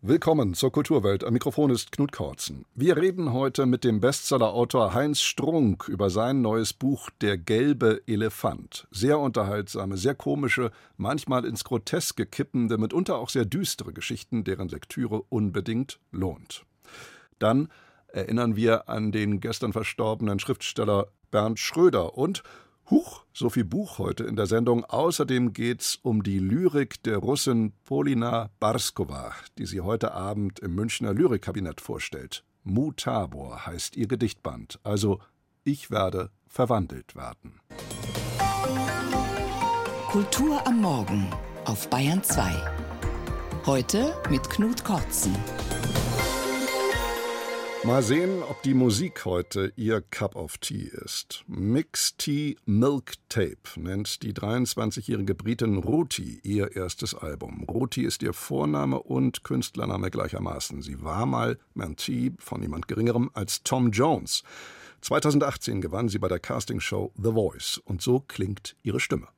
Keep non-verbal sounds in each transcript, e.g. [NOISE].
Willkommen zur Kulturwelt. Am Mikrofon ist Knut Kortzen. Wir reden heute mit dem Bestsellerautor Heinz Strunk über sein neues Buch Der gelbe Elefant. Sehr unterhaltsame, sehr komische, manchmal ins Groteske kippende, mitunter auch sehr düstere Geschichten, deren Lektüre unbedingt lohnt. Dann erinnern wir an den gestern verstorbenen Schriftsteller Bernd Schröder und Huch, so viel Buch heute in der Sendung. Außerdem geht's um die Lyrik der Russin Polina Barskova, die sie heute Abend im Münchner Lyrikkabinett vorstellt. Mutabor heißt ihr Gedichtband, also Ich werde verwandelt werden. Kultur am Morgen auf Bayern 2. Heute mit Knut Kortzen. Mal sehen, ob die Musik heute ihr Cup of Tea ist. Mix Tea Milk Tape nennt die 23-jährige Britin Ruti ihr erstes Album. Ruti ist ihr Vorname und Künstlername gleichermaßen. Sie war mal Mentee von niemand Geringerem als Tom Jones. 2018 gewann sie bei der Castingshow The Voice und so klingt ihre Stimme.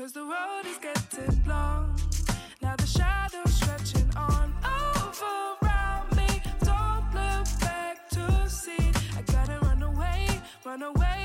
Cause the road is getting long. Now the shadows stretching on over around me. Don't look back to see. I gotta run away, run away.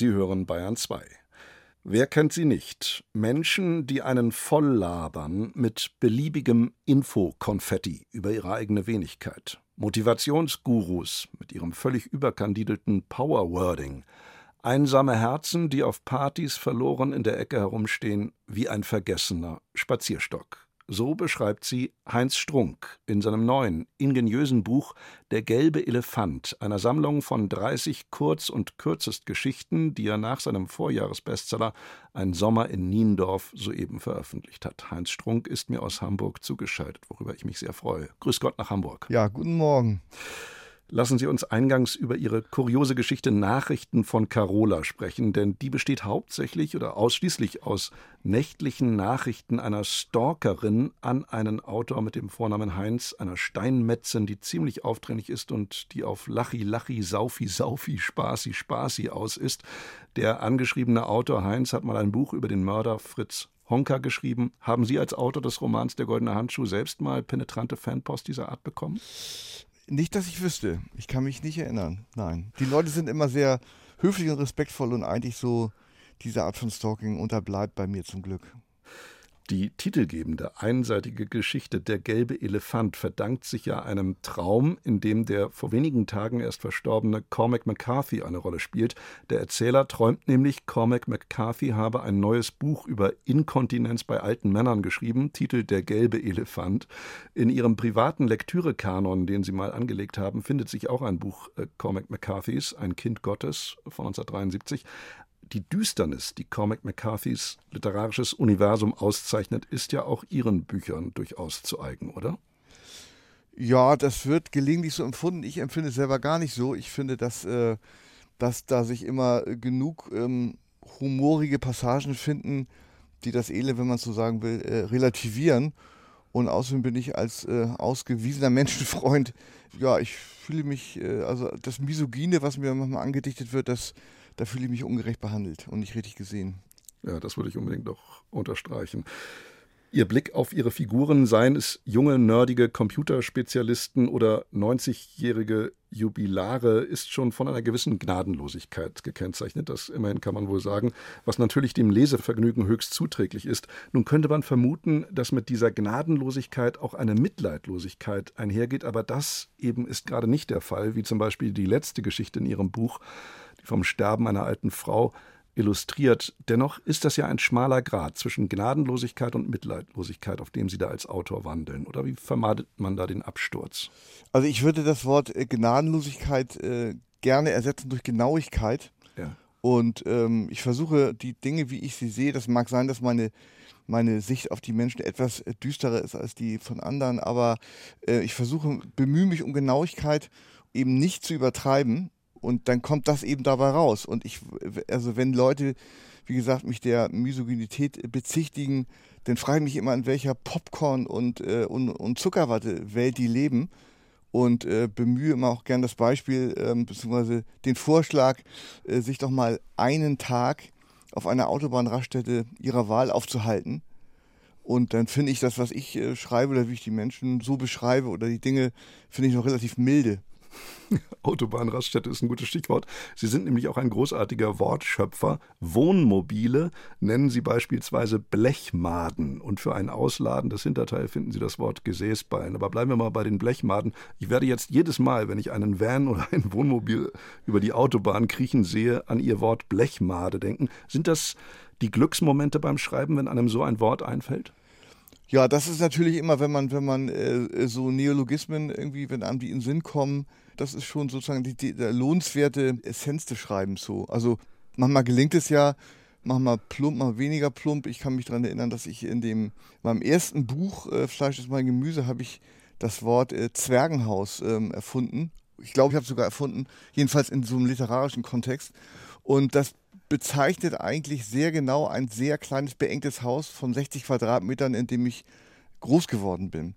Sie hören Bayern 2. Wer kennt sie nicht? Menschen, die einen volllabern mit beliebigem Infokonfetti über ihre eigene Wenigkeit. Motivationsgurus mit ihrem völlig überkandidelten Powerwording. Einsame Herzen, die auf Partys verloren in der Ecke herumstehen, wie ein vergessener Spazierstock. So beschreibt sie Heinz Strunk in seinem neuen, ingeniösen Buch Der gelbe Elefant, einer Sammlung von 30 Kurz- und Kürzestgeschichten, die er nach seinem Vorjahresbestseller Ein Sommer in Niendorf soeben veröffentlicht hat. Heinz Strunk ist mir aus Hamburg zugeschaltet, worüber ich mich sehr freue. Grüß Gott nach Hamburg. Ja, guten Morgen. Lassen Sie uns eingangs über Ihre kuriose Geschichte Nachrichten von Carola sprechen, denn die besteht hauptsächlich oder ausschließlich aus nächtlichen Nachrichten einer Stalkerin an einen Autor mit dem Vornamen Heinz, einer Steinmetzin, die ziemlich aufdringlich ist und die auf Lachi, Lachi, Saufi, Saufi, Spaßi, Spaßi aus ist. Der angeschriebene Autor Heinz hat mal ein Buch über den Mörder Fritz Honka geschrieben. Haben Sie als Autor des Romans Der Goldene Handschuh selbst mal penetrante Fanpost dieser Art bekommen? Nicht, dass ich wüsste. Ich kann mich nicht erinnern. Nein. Die Leute sind immer sehr höflich und respektvoll und eigentlich so diese Art von Stalking unterbleibt bei mir zum Glück. Die titelgebende einseitige Geschichte Der gelbe Elefant verdankt sich ja einem Traum, in dem der vor wenigen Tagen erst verstorbene Cormac McCarthy eine Rolle spielt. Der Erzähler träumt nämlich, Cormac McCarthy habe ein neues Buch über Inkontinenz bei alten Männern geschrieben, Titel Der gelbe Elefant. In ihrem privaten Lektürekanon, den sie mal angelegt haben, findet sich auch ein Buch äh, Cormac McCarthys, Ein Kind Gottes von 1973 die Düsternis, die Cormac McCarthys literarisches Universum auszeichnet, ist ja auch Ihren Büchern durchaus zu eigen, oder? Ja, das wird gelegentlich so empfunden. Ich empfinde es selber gar nicht so. Ich finde, dass, äh, dass da sich immer genug ähm, humorige Passagen finden, die das Elend, wenn man so sagen will, äh, relativieren. Und außerdem bin ich als äh, ausgewiesener [LAUGHS] Menschenfreund, ja, ich fühle mich, äh, also das Misogyne, was mir manchmal angedichtet wird, das da fühle ich mich ungerecht behandelt und nicht richtig gesehen. Ja, das würde ich unbedingt noch unterstreichen. Ihr Blick auf Ihre Figuren, seien es junge, nerdige Computerspezialisten oder 90-jährige Jubilare, ist schon von einer gewissen Gnadenlosigkeit gekennzeichnet. Das immerhin kann man wohl sagen, was natürlich dem Lesevergnügen höchst zuträglich ist. Nun könnte man vermuten, dass mit dieser Gnadenlosigkeit auch eine Mitleidlosigkeit einhergeht, aber das eben ist gerade nicht der Fall, wie zum Beispiel die letzte Geschichte in Ihrem Buch, die vom Sterben einer alten Frau illustriert. Dennoch ist das ja ein schmaler Grad zwischen Gnadenlosigkeit und Mitleidlosigkeit, auf dem Sie da als Autor wandeln. Oder wie vermeidet man da den Absturz? Also ich würde das Wort äh, Gnadenlosigkeit äh, gerne ersetzen durch Genauigkeit. Ja. Und ähm, ich versuche die Dinge, wie ich sie sehe, das mag sein, dass meine meine Sicht auf die Menschen etwas äh, düsterer ist als die von anderen, aber äh, ich versuche, bemühe mich um Genauigkeit, eben nicht zu übertreiben und dann kommt das eben dabei raus. Und ich, also wenn Leute, wie gesagt, mich der Misogynität bezichtigen, dann frage ich mich immer, in welcher Popcorn- und, äh, und, und Zuckerwatte-Welt die leben. Und äh, bemühe immer auch gern das Beispiel, äh, beziehungsweise den Vorschlag, äh, sich doch mal einen Tag auf einer Autobahnraststätte ihrer Wahl aufzuhalten. Und dann finde ich das, was ich äh, schreibe oder wie ich die Menschen so beschreibe oder die Dinge, finde ich noch relativ milde. [LAUGHS] Autobahnraststätte ist ein gutes Stichwort. Sie sind nämlich auch ein großartiger Wortschöpfer. Wohnmobile nennen Sie beispielsweise Blechmaden. Und für ein ausladendes Hinterteil finden Sie das Wort Gesäßbein. Aber bleiben wir mal bei den Blechmaden. Ich werde jetzt jedes Mal, wenn ich einen Van oder ein Wohnmobil über die Autobahn kriechen sehe, an Ihr Wort Blechmade denken. Sind das die Glücksmomente beim Schreiben, wenn einem so ein Wort einfällt? Ja, das ist natürlich immer, wenn man, wenn man äh, so Neologismen irgendwie, wenn einem die in den Sinn kommen, das ist schon sozusagen die, die lohnenswerte Essenz des Schreibens so. Also manchmal gelingt es ja, manchmal plump, mal weniger plump. Ich kann mich daran erinnern, dass ich in dem meinem ersten Buch äh, Fleisch ist mein Gemüse habe ich das Wort äh, Zwergenhaus ähm, erfunden. Ich glaube, ich habe es sogar erfunden, jedenfalls in so einem literarischen Kontext. Und das bezeichnet eigentlich sehr genau ein sehr kleines, beengtes Haus von 60 Quadratmetern, in dem ich groß geworden bin.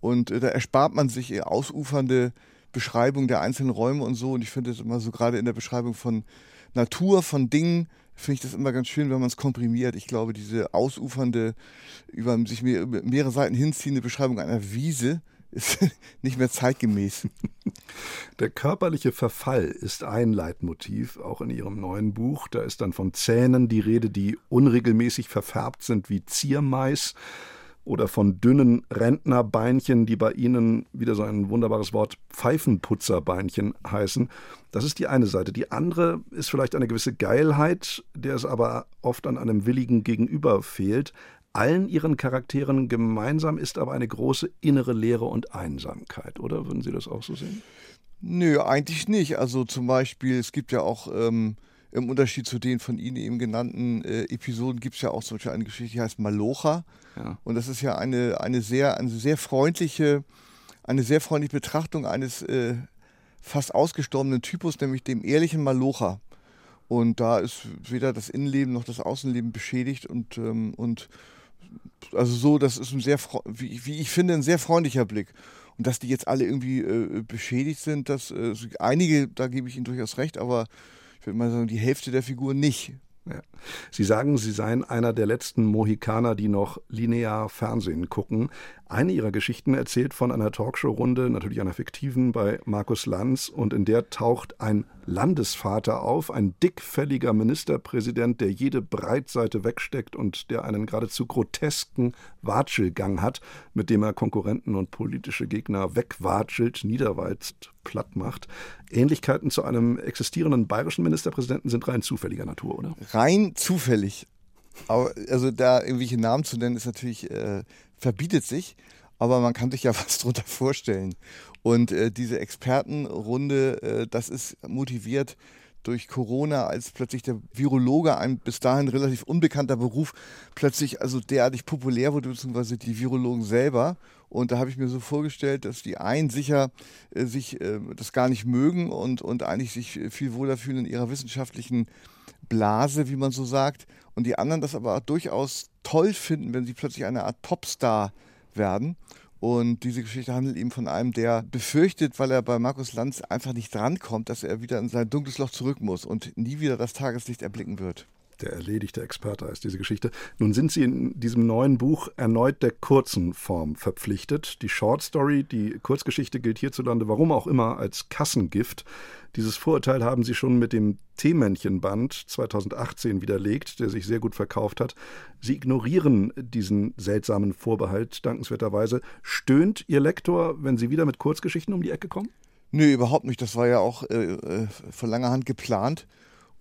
Und äh, da erspart man sich äh, ausufernde Beschreibungen der einzelnen Räume und so. Und ich finde es immer so, gerade in der Beschreibung von Natur, von Dingen, finde ich das immer ganz schön, wenn man es komprimiert. Ich glaube, diese ausufernde, über sich mehr, mehrere Seiten hinziehende Beschreibung einer Wiese, ist [LAUGHS] nicht mehr zeitgemäß. [LAUGHS] Der körperliche Verfall ist ein Leitmotiv, auch in Ihrem neuen Buch. Da ist dann von Zähnen die Rede, die unregelmäßig verfärbt sind wie Ziermais oder von dünnen Rentnerbeinchen, die bei Ihnen wieder so ein wunderbares Wort Pfeifenputzerbeinchen heißen. Das ist die eine Seite. Die andere ist vielleicht eine gewisse Geilheit, der es aber oft an einem willigen Gegenüber fehlt. Allen ihren Charakteren gemeinsam ist aber eine große innere Leere und Einsamkeit, oder? Würden Sie das auch so sehen? Nö, eigentlich nicht. Also zum Beispiel, es gibt ja auch ähm, im Unterschied zu den von Ihnen eben genannten äh, Episoden, gibt es ja auch zum Beispiel eine Geschichte, die heißt Malocha. Ja. Und das ist ja eine, eine, sehr, eine sehr freundliche, eine sehr freundliche Betrachtung eines äh, fast ausgestorbenen Typus, nämlich dem ehrlichen Malocher. Und da ist weder das Innenleben noch das Außenleben beschädigt und, ähm, und also so, das ist ein sehr, wie, wie ich finde, ein sehr freundlicher Blick. Und dass die jetzt alle irgendwie äh, beschädigt sind, dass äh, einige, da gebe ich Ihnen durchaus recht, aber ich würde mal sagen, die Hälfte der Figuren nicht. Ja. Sie sagen, Sie seien einer der letzten Mohikaner, die noch linear Fernsehen gucken. Eine Ihrer Geschichten erzählt von einer Talkshow-Runde, natürlich einer fiktiven, bei Markus Lanz. Und in der taucht ein Landesvater auf, ein dickfälliger Ministerpräsident, der jede Breitseite wegsteckt und der einen geradezu grotesken Watschelgang hat, mit dem er Konkurrenten und politische Gegner wegwatschelt, niederwalzt, platt macht. Ähnlichkeiten zu einem existierenden bayerischen Ministerpräsidenten sind rein zufälliger Natur, oder? Rein zufällig. Aber also da irgendwelche Namen zu nennen, ist natürlich, äh, verbietet sich, aber man kann sich ja [LAUGHS] was drunter vorstellen. Und äh, diese Expertenrunde, äh, das ist motiviert durch Corona, als plötzlich der Virologe, ein bis dahin relativ unbekannter Beruf, plötzlich also derartig populär wurde, beziehungsweise die Virologen selber. Und da habe ich mir so vorgestellt, dass die einen sicher äh, sich äh, das gar nicht mögen und, und eigentlich sich viel wohler fühlen in ihrer wissenschaftlichen Blase, wie man so sagt. Und die anderen das aber auch durchaus toll finden, wenn sie plötzlich eine Art Popstar werden. Und diese Geschichte handelt eben von einem, der befürchtet, weil er bei Markus Lanz einfach nicht drankommt, dass er wieder in sein dunkles Loch zurück muss und nie wieder das Tageslicht erblicken wird. Der erledigte Experte heißt diese Geschichte. Nun sind Sie in diesem neuen Buch erneut der kurzen Form verpflichtet. Die Short Story, die Kurzgeschichte gilt hierzulande, warum auch immer, als Kassengift. Dieses Vorurteil haben Sie schon mit dem Teemännchenband 2018 widerlegt, der sich sehr gut verkauft hat. Sie ignorieren diesen seltsamen Vorbehalt dankenswerterweise. Stöhnt Ihr Lektor, wenn Sie wieder mit Kurzgeschichten um die Ecke kommen? Nö, überhaupt nicht. Das war ja auch äh, äh von langer Hand geplant.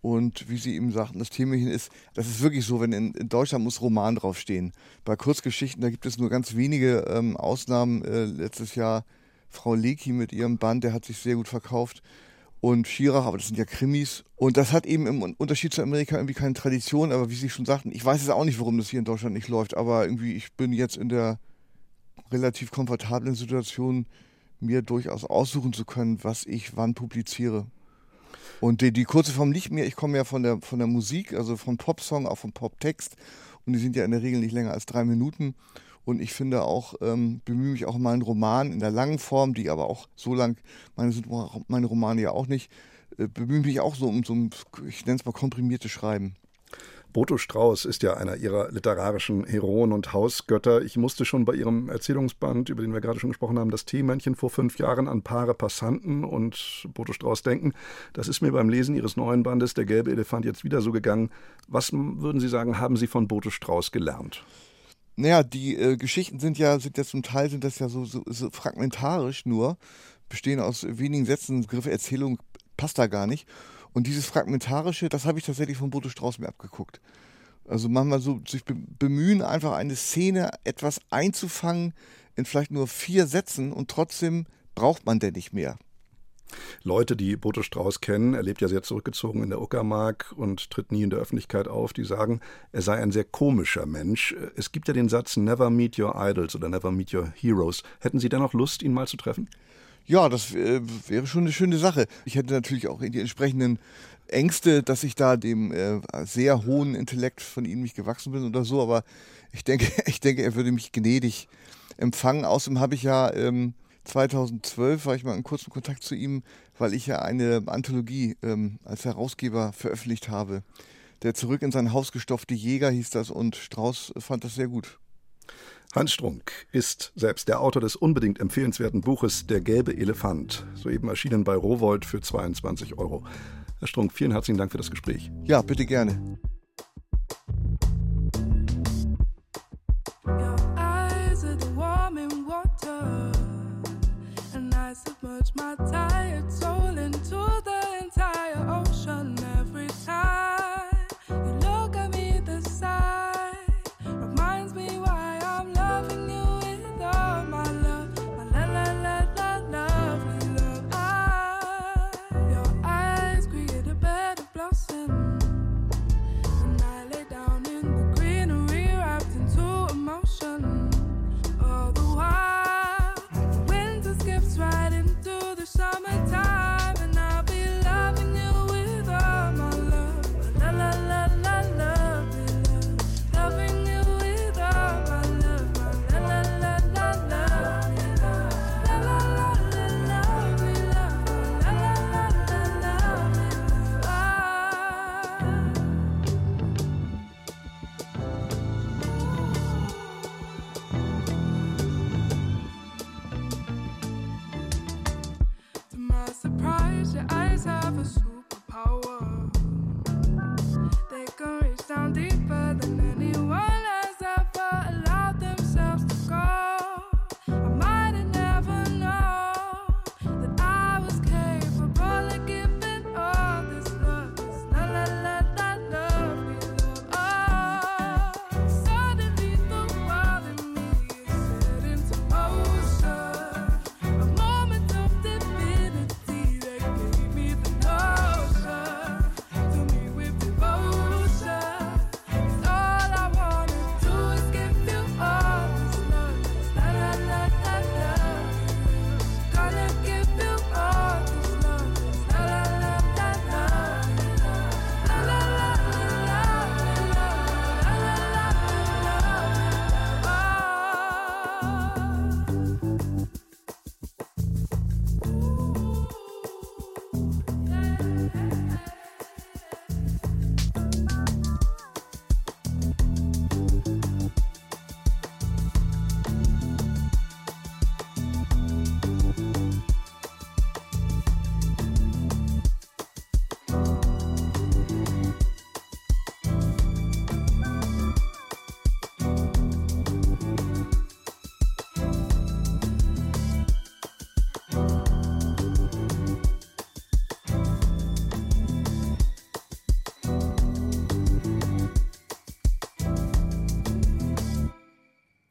Und wie Sie eben sagten, das Themchen ist, das ist wirklich so, wenn in, in, Deutschland muss Roman draufstehen. Bei Kurzgeschichten, da gibt es nur ganz wenige ähm, Ausnahmen. Äh, letztes Jahr Frau Leki mit ihrem Band, der hat sich sehr gut verkauft und Schirach, aber das sind ja Krimis. Und das hat eben im Unterschied zu Amerika irgendwie keine Tradition, aber wie Sie schon sagten, ich weiß jetzt auch nicht, warum das hier in Deutschland nicht läuft, aber irgendwie, ich bin jetzt in der relativ komfortablen Situation, mir durchaus aussuchen zu können, was ich wann publiziere. Und die, die kurze Form liegt mir, ich komme ja von der, von der Musik, also vom Popsong, auch vom Poptext. Und die sind ja in der Regel nicht länger als drei Minuten. Und ich finde auch, ähm, bemühe mich auch mal einen Roman in der langen Form, die aber auch so lang, meine sind meine Romane ja auch nicht, äh, bemühe mich auch so um so ein, ich nenne es mal komprimiertes Schreiben. Boto Strauß ist ja einer ihrer literarischen Heroen und Hausgötter. Ich musste schon bei ihrem Erzählungsband, über den wir gerade schon gesprochen haben, das Teemännchen vor fünf Jahren an Paare Passanten und Boto Strauß denken. Das ist mir beim Lesen ihres neuen Bandes Der gelbe Elefant jetzt wieder so gegangen. Was würden Sie sagen, haben Sie von Boto Strauß gelernt? Naja, die äh, Geschichten sind ja, sind ja zum Teil sind das ja so, so, so fragmentarisch nur, bestehen aus wenigen Sätzen, Begriff Erzählung passt da gar nicht. Und dieses Fragmentarische, das habe ich tatsächlich von Bodo Strauß mir abgeguckt. Also manchmal so sich bemühen, einfach eine Szene etwas einzufangen in vielleicht nur vier Sätzen und trotzdem braucht man denn nicht mehr. Leute, die Boto Strauß kennen, er lebt ja sehr zurückgezogen in der Uckermark und tritt nie in der Öffentlichkeit auf, die sagen, er sei ein sehr komischer Mensch. Es gibt ja den Satz Never meet your idols oder Never meet your heroes. Hätten Sie dennoch Lust, ihn mal zu treffen? Ja, das äh, wäre schon eine schöne Sache. Ich hätte natürlich auch die entsprechenden Ängste, dass ich da dem äh, sehr hohen Intellekt von ihm nicht gewachsen bin oder so, aber ich denke, [LAUGHS] ich denke, er würde mich gnädig empfangen. Außerdem habe ich ja ähm, 2012 war ich mal in kurzem Kontakt zu ihm, weil ich ja eine Anthologie ähm, als Herausgeber veröffentlicht habe. Der Zurück in sein Haus gestopfte Jäger hieß das und Strauß fand das sehr gut. Hans Strunk ist selbst der Autor des unbedingt empfehlenswerten Buches Der gelbe Elefant, soeben erschienen bei Rowold für 22 Euro. Herr Strunk, vielen herzlichen Dank für das Gespräch. Ja, bitte gerne.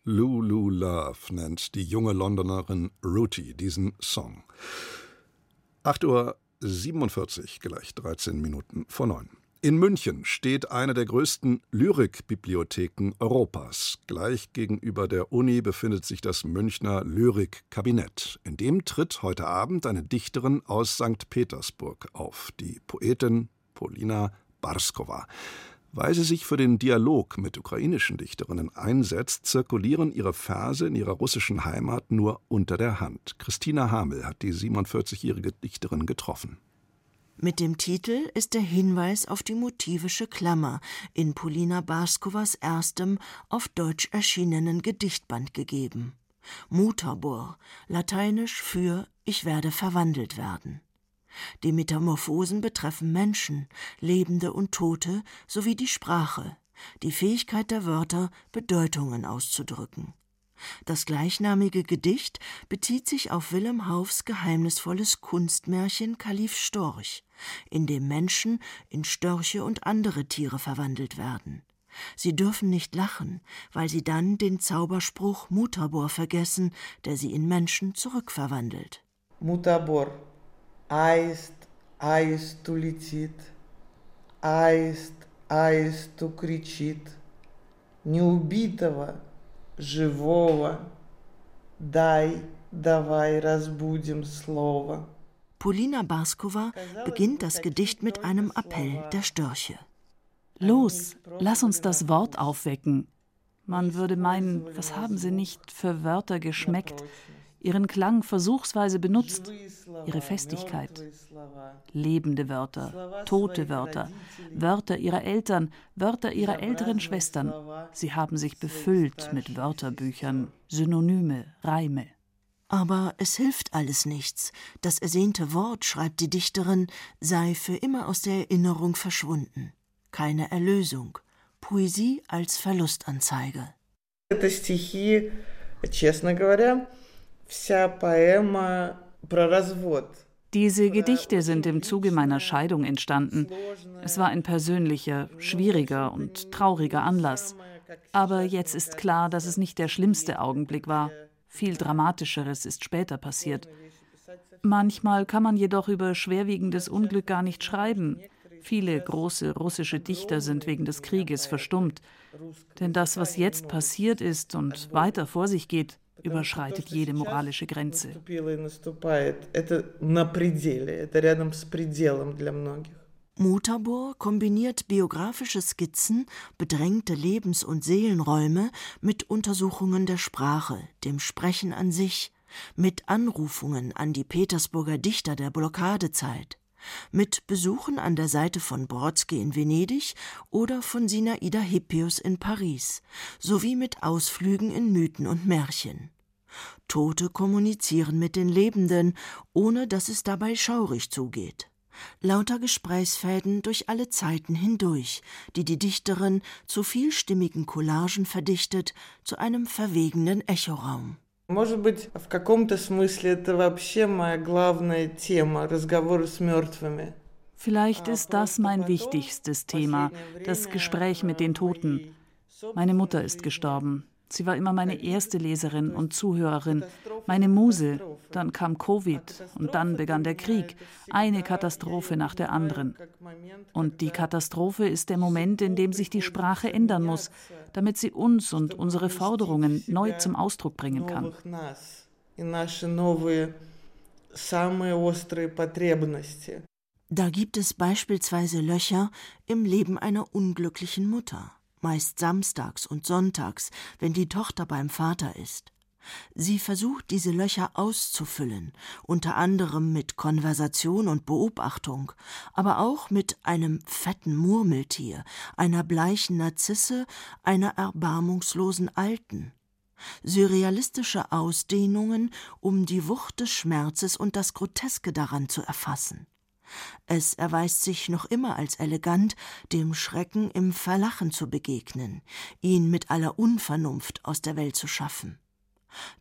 Lulu Love nennt die junge Londonerin Ruti diesen Song. 8.47 Uhr, gleich 13 Minuten vor 9. In München steht eine der größten Lyrikbibliotheken Europas. Gleich gegenüber der Uni befindet sich das Münchner Lyrikkabinett. In dem tritt heute Abend eine Dichterin aus St. Petersburg auf, die Poetin Polina Barskova. Weil sie sich für den Dialog mit ukrainischen Dichterinnen einsetzt, zirkulieren ihre Verse in ihrer russischen Heimat nur unter der Hand. Christina Hamel hat die 47-jährige Dichterin getroffen. Mit dem Titel ist der Hinweis auf die motivische Klammer in Polina Barskowas erstem auf Deutsch erschienenen Gedichtband gegeben. Mutabor, lateinisch für Ich werde verwandelt werden. Die Metamorphosen betreffen Menschen, Lebende und Tote sowie die Sprache, die Fähigkeit der Wörter, Bedeutungen auszudrücken. Das gleichnamige Gedicht bezieht sich auf Willem Haufs geheimnisvolles Kunstmärchen Kalif Storch, in dem Menschen in Störche und andere Tiere verwandelt werden. Sie dürfen nicht lachen, weil sie dann den Zauberspruch Mutabor vergessen, der sie in Menschen zurückverwandelt. Mutabor Аист, аисту летит, аист, аисту кричит, неубитого, живого, дай, давай разбудим слово. Polina Barskova beginnt das Gedicht mit einem Appell der Störche. Los, lass uns das Wort aufwecken. Man würde meinen, was haben sie nicht für Wörter geschmeckt, ihren Klang versuchsweise benutzt, ihre Festigkeit. Lebende Wörter, tote Wörter, Wörter ihrer Eltern, Wörter ihrer älteren Schwestern. Sie haben sich befüllt mit Wörterbüchern, Synonyme, Reime. Aber es hilft alles nichts. Das ersehnte Wort, schreibt die Dichterin, sei für immer aus der Erinnerung verschwunden. Keine Erlösung. Poesie als Verlustanzeige. Это стихи, честно говоря, diese Gedichte sind im Zuge meiner Scheidung entstanden. Es war ein persönlicher, schwieriger und trauriger Anlass. Aber jetzt ist klar, dass es nicht der schlimmste Augenblick war. Viel Dramatischeres ist später passiert. Manchmal kann man jedoch über schwerwiegendes Unglück gar nicht schreiben. Viele große russische Dichter sind wegen des Krieges verstummt. Denn das, was jetzt passiert ist und weiter vor sich geht, überschreitet jede moralische Grenze. Mutabor kombiniert biografische Skizzen, bedrängte Lebens- und Seelenräume mit Untersuchungen der Sprache, dem Sprechen an sich, mit Anrufungen an die Petersburger Dichter der Blockadezeit, mit Besuchen an der Seite von Brodsky in Venedig oder von Sinaida Hippius in Paris, sowie mit Ausflügen in Mythen und Märchen. Tote kommunizieren mit den Lebenden, ohne dass es dabei schaurig zugeht. Lauter Gesprächsfäden durch alle Zeiten hindurch, die die Dichterin zu vielstimmigen Collagen verdichtet, zu einem verwegenen Echoraum. Может быть, в каком-то смысле это вообще моя главная тема разговоры с мертвыми. Vielleicht ist das mein wichtigstes Thema, das Gespräch mit den Toten. Meine Mutter ist gestorben. Sie war immer meine erste Leserin und Zuhörerin, meine Muse. Dann kam Covid und dann begann der Krieg, eine Katastrophe nach der anderen. Und die Katastrophe ist der Moment, in dem sich die Sprache ändern muss, damit sie uns und unsere Forderungen neu zum Ausdruck bringen kann. Da gibt es beispielsweise Löcher im Leben einer unglücklichen Mutter meist samstags und sonntags, wenn die Tochter beim Vater ist. Sie versucht, diese Löcher auszufüllen, unter anderem mit Konversation und Beobachtung, aber auch mit einem fetten Murmeltier, einer bleichen Narzisse, einer erbarmungslosen Alten. Surrealistische Ausdehnungen, um die Wucht des Schmerzes und das Groteske daran zu erfassen. Es erweist sich noch immer als elegant, dem Schrecken im Verlachen zu begegnen, ihn mit aller Unvernunft aus der Welt zu schaffen.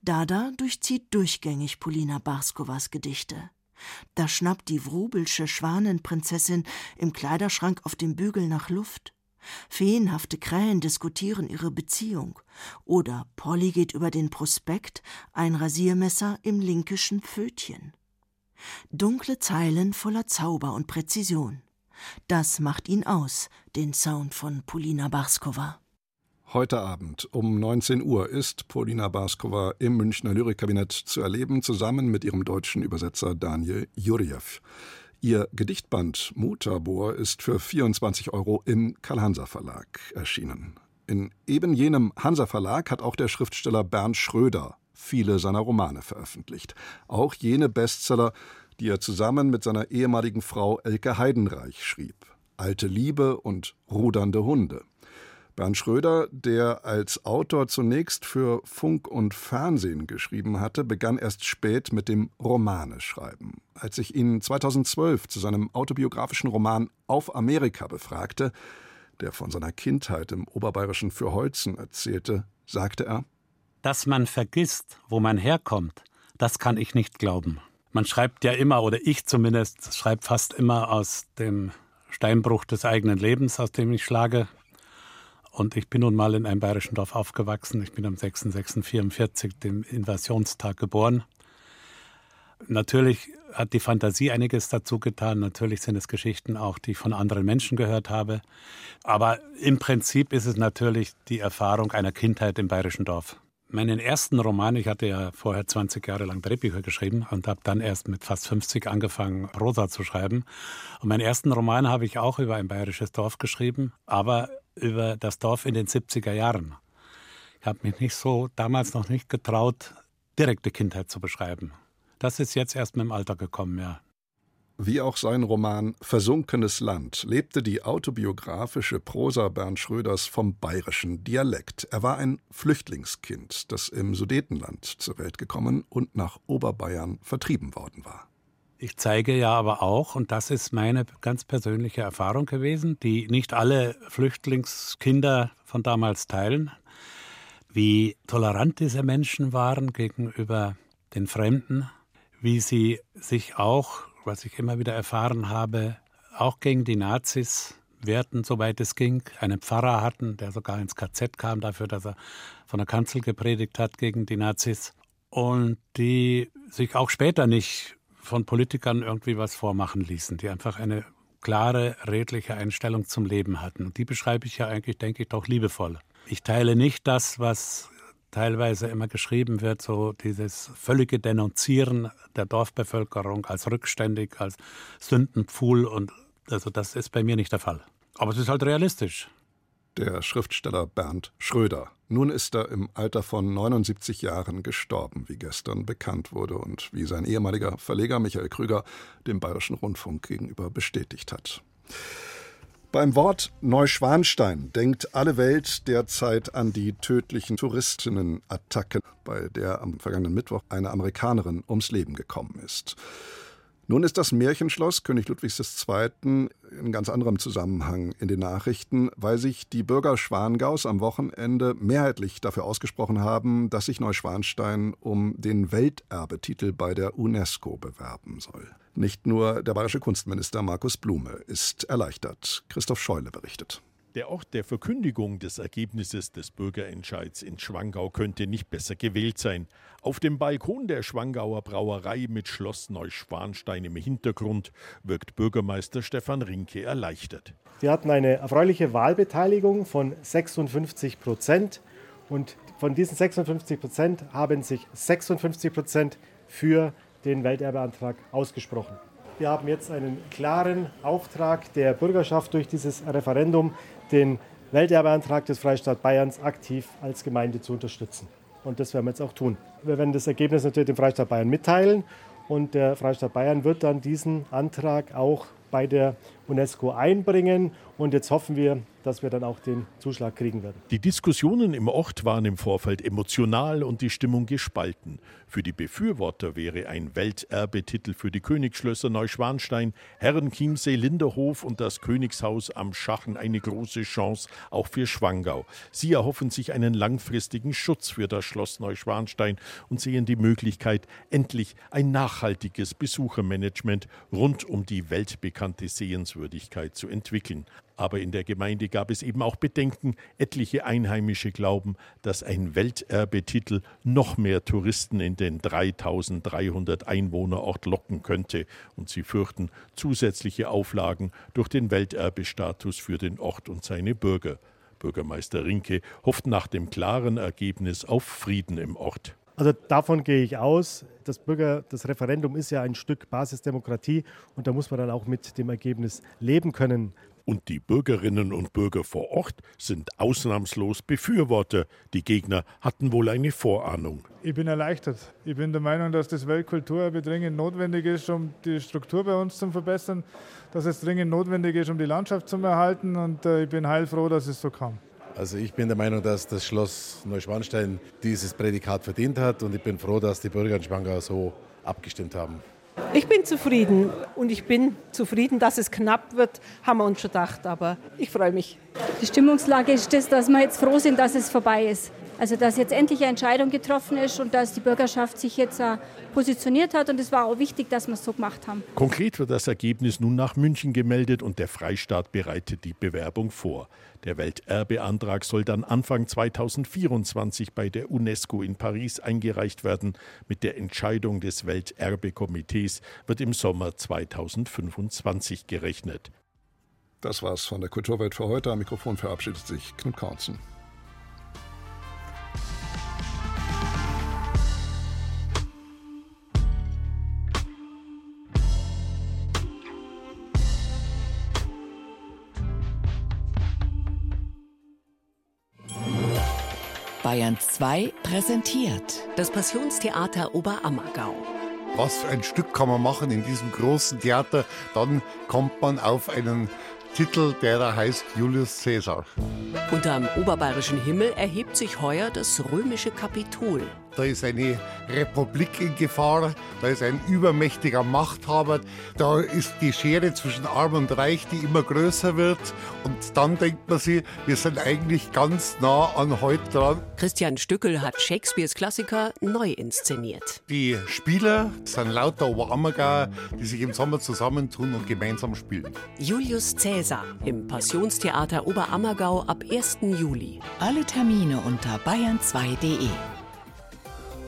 Dada durchzieht durchgängig Polina Barskowas Gedichte. Da schnappt die Wrubelsche Schwanenprinzessin im Kleiderschrank auf dem Bügel nach Luft. Feenhafte Krähen diskutieren ihre Beziehung. Oder Polly geht über den Prospekt, ein Rasiermesser im linkischen Pfötchen. Dunkle Zeilen voller Zauber und Präzision. Das macht ihn aus, den Sound von Polina Barskova. Heute Abend um 19 Uhr ist Polina Barskova im Münchner Lyrikkabinett zu erleben, zusammen mit ihrem deutschen Übersetzer Daniel Jurjew. Ihr Gedichtband Mutabor ist für 24 Euro im Karl-Hanser Verlag erschienen. In eben jenem Hansa Verlag hat auch der Schriftsteller Bernd Schröder viele seiner Romane veröffentlicht. Auch jene Bestseller, die er zusammen mit seiner ehemaligen Frau Elke Heidenreich schrieb. Alte Liebe und Rudernde Hunde. Bernd Schröder, der als Autor zunächst für Funk und Fernsehen geschrieben hatte, begann erst spät mit dem Romaneschreiben. Als ich ihn 2012 zu seinem autobiografischen Roman Auf Amerika befragte, der von seiner Kindheit im oberbayerischen Fürholzen erzählte, sagte er: Dass man vergisst, wo man herkommt, das kann ich nicht glauben. Man schreibt ja immer, oder ich zumindest, schreibe fast immer aus dem Steinbruch des eigenen Lebens, aus dem ich schlage. Und ich bin nun mal in einem bayerischen Dorf aufgewachsen. Ich bin am 6.6.44, dem Invasionstag, geboren. Natürlich hat die Fantasie einiges dazu getan. Natürlich sind es Geschichten auch, die ich von anderen Menschen gehört habe. Aber im Prinzip ist es natürlich die Erfahrung einer Kindheit im bayerischen Dorf. Meinen ersten Roman, ich hatte ja vorher 20 Jahre lang Drehbücher geschrieben und habe dann erst mit fast 50 angefangen, Prosa zu schreiben. Und meinen ersten Roman habe ich auch über ein bayerisches Dorf geschrieben, aber über das Dorf in den 70er Jahren. Ich habe mich nicht so damals noch nicht getraut, direkte Kindheit zu beschreiben. Das ist jetzt erst mit dem Alter gekommen, ja. Wie auch sein Roman Versunkenes Land lebte die autobiografische Prosa Bernd Schröders vom bayerischen Dialekt. Er war ein Flüchtlingskind, das im Sudetenland zur Welt gekommen und nach Oberbayern vertrieben worden war. Ich zeige ja aber auch, und das ist meine ganz persönliche Erfahrung gewesen, die nicht alle Flüchtlingskinder von damals teilen, wie tolerant diese Menschen waren gegenüber den Fremden, wie sie sich auch, was ich immer wieder erfahren habe, auch gegen die Nazis wehrten, soweit es ging, einen Pfarrer hatten, der sogar ins KZ kam dafür, dass er von der Kanzel gepredigt hat gegen die Nazis und die sich auch später nicht von Politikern irgendwie was vormachen ließen, die einfach eine klare, redliche Einstellung zum Leben hatten. Und die beschreibe ich ja eigentlich, denke ich, doch liebevoll. Ich teile nicht das, was teilweise immer geschrieben wird, so dieses völlige Denunzieren der Dorfbevölkerung als rückständig, als Sündenpfuhl und also das ist bei mir nicht der Fall. Aber es ist halt realistisch der Schriftsteller Bernd Schröder. Nun ist er im Alter von 79 Jahren gestorben, wie gestern bekannt wurde und wie sein ehemaliger Verleger Michael Krüger dem Bayerischen Rundfunk gegenüber bestätigt hat. Beim Wort Neuschwanstein denkt alle Welt derzeit an die tödlichen Touristinnen-Attacken, bei der am vergangenen Mittwoch eine Amerikanerin ums Leben gekommen ist. Nun ist das Märchenschloss König Ludwigs II. in ganz anderem Zusammenhang in den Nachrichten, weil sich die Bürger Schwangaus am Wochenende mehrheitlich dafür ausgesprochen haben, dass sich Neuschwanstein um den Welterbetitel bei der UNESCO bewerben soll. Nicht nur der bayerische Kunstminister Markus Blume ist erleichtert. Christoph Scheule berichtet. Der Ort der Verkündigung des Ergebnisses des Bürgerentscheids in Schwangau könnte nicht besser gewählt sein. Auf dem Balkon der Schwangauer Brauerei mit Schloss Neuschwanstein im Hintergrund wirkt Bürgermeister Stefan Rinke erleichtert. Wir hatten eine erfreuliche Wahlbeteiligung von 56 Prozent und von diesen 56 Prozent haben sich 56 Prozent für den Welterbeantrag ausgesprochen. Wir haben jetzt einen klaren Auftrag der Bürgerschaft durch dieses Referendum, den Welterbeantrag des Freistaat Bayerns aktiv als Gemeinde zu unterstützen. Und das werden wir jetzt auch tun. Wir werden das Ergebnis natürlich dem Freistaat Bayern mitteilen und der Freistaat Bayern wird dann diesen Antrag auch bei der UNESCO einbringen. Und jetzt hoffen wir, dass wir dann auch den Zuschlag kriegen werden. Die Diskussionen im Ort waren im Vorfeld emotional und die Stimmung gespalten. Für die Befürworter wäre ein Welterbetitel für die Königsschlösser Neuschwanstein, Herrenchiemsee, Linderhof und das Königshaus am Schachen eine große Chance, auch für Schwangau. Sie erhoffen sich einen langfristigen Schutz für das Schloss Neuschwanstein und sehen die Möglichkeit, endlich ein nachhaltiges Besuchermanagement rund um die weltbekannte Sehenswürdigkeit Glaubwürdigkeit zu entwickeln. Aber in der Gemeinde gab es eben auch Bedenken. Etliche Einheimische glauben, dass ein Welterbetitel noch mehr Touristen in den 3300 Einwohnerort locken könnte. Und sie fürchten zusätzliche Auflagen durch den Welterbestatus für den Ort und seine Bürger. Bürgermeister Rinke hofft nach dem klaren Ergebnis auf Frieden im Ort. Also davon gehe ich aus. Das Bürger, das Referendum ist ja ein Stück Basisdemokratie und da muss man dann auch mit dem Ergebnis leben können. Und die Bürgerinnen und Bürger vor Ort sind ausnahmslos Befürworter. Die Gegner hatten wohl eine Vorahnung. Ich bin erleichtert. Ich bin der Meinung, dass das Weltkulturerbe dringend notwendig ist, um die Struktur bei uns zu verbessern, dass es dringend notwendig ist, um die Landschaft zu erhalten. Und äh, ich bin heilfroh, dass es so kam. Also ich bin der Meinung, dass das Schloss Neuschwanstein dieses Prädikat verdient hat und ich bin froh, dass die Bürger in Schwangau so abgestimmt haben. Ich bin zufrieden und ich bin zufrieden, dass es knapp wird, haben wir uns schon gedacht, aber ich freue mich. Die Stimmungslage ist das, dass wir jetzt froh sind, dass es vorbei ist. Also dass jetzt endlich eine Entscheidung getroffen ist und dass die Bürgerschaft sich jetzt positioniert hat und es war auch wichtig, dass wir es so gemacht haben. Konkret wird das Ergebnis nun nach München gemeldet und der Freistaat bereitet die Bewerbung vor. Der Welterbeantrag soll dann Anfang 2024 bei der UNESCO in Paris eingereicht werden. Mit der Entscheidung des Welterbekomitees wird im Sommer 2025 gerechnet. Das war's von der Kulturwelt für heute. Am Mikrofon verabschiedet sich Knut Kautzen. Bayern 2 präsentiert das Passionstheater Oberammergau. Was für ein Stück kann man machen in diesem großen Theater? Dann kommt man auf einen Titel, der da heißt Julius Caesar. Unterm oberbayerischen Himmel erhebt sich heuer das römische Kapitol. Da ist eine Republik in Gefahr, da ist ein übermächtiger Machthaber, da ist die Schere zwischen Arm und Reich, die immer größer wird. Und dann denkt man sich, wir sind eigentlich ganz nah an heute dran. Christian Stückel hat Shakespeares Klassiker neu inszeniert. Die Spieler sind lauter Oberammergauer, die sich im Sommer zusammentun und gemeinsam spielen. Julius Caesar im Passionstheater Oberammergau ab 1. Juli. Alle Termine unter bayern2.de.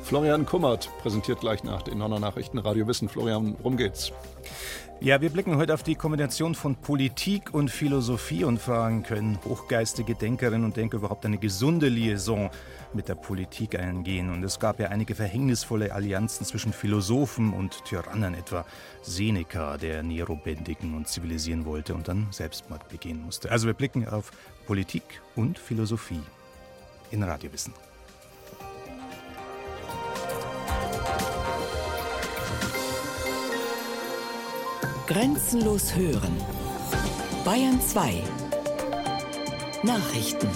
Florian Kummert präsentiert gleich nach den Nonner Nachrichten Radio Wissen. Florian, worum geht's? Ja, wir blicken heute auf die Kombination von Politik und Philosophie und fragen, können hochgeistige Denkerinnen und Denker überhaupt eine gesunde Liaison mit der Politik eingehen? Und es gab ja einige verhängnisvolle Allianzen zwischen Philosophen und Tyrannen, etwa Seneca, der Nero bändigen und zivilisieren wollte und dann Selbstmord begehen musste. Also wir blicken auf Politik und Philosophie in Radiowissen. Grenzenlos hören. Bayern 2. Nachrichten.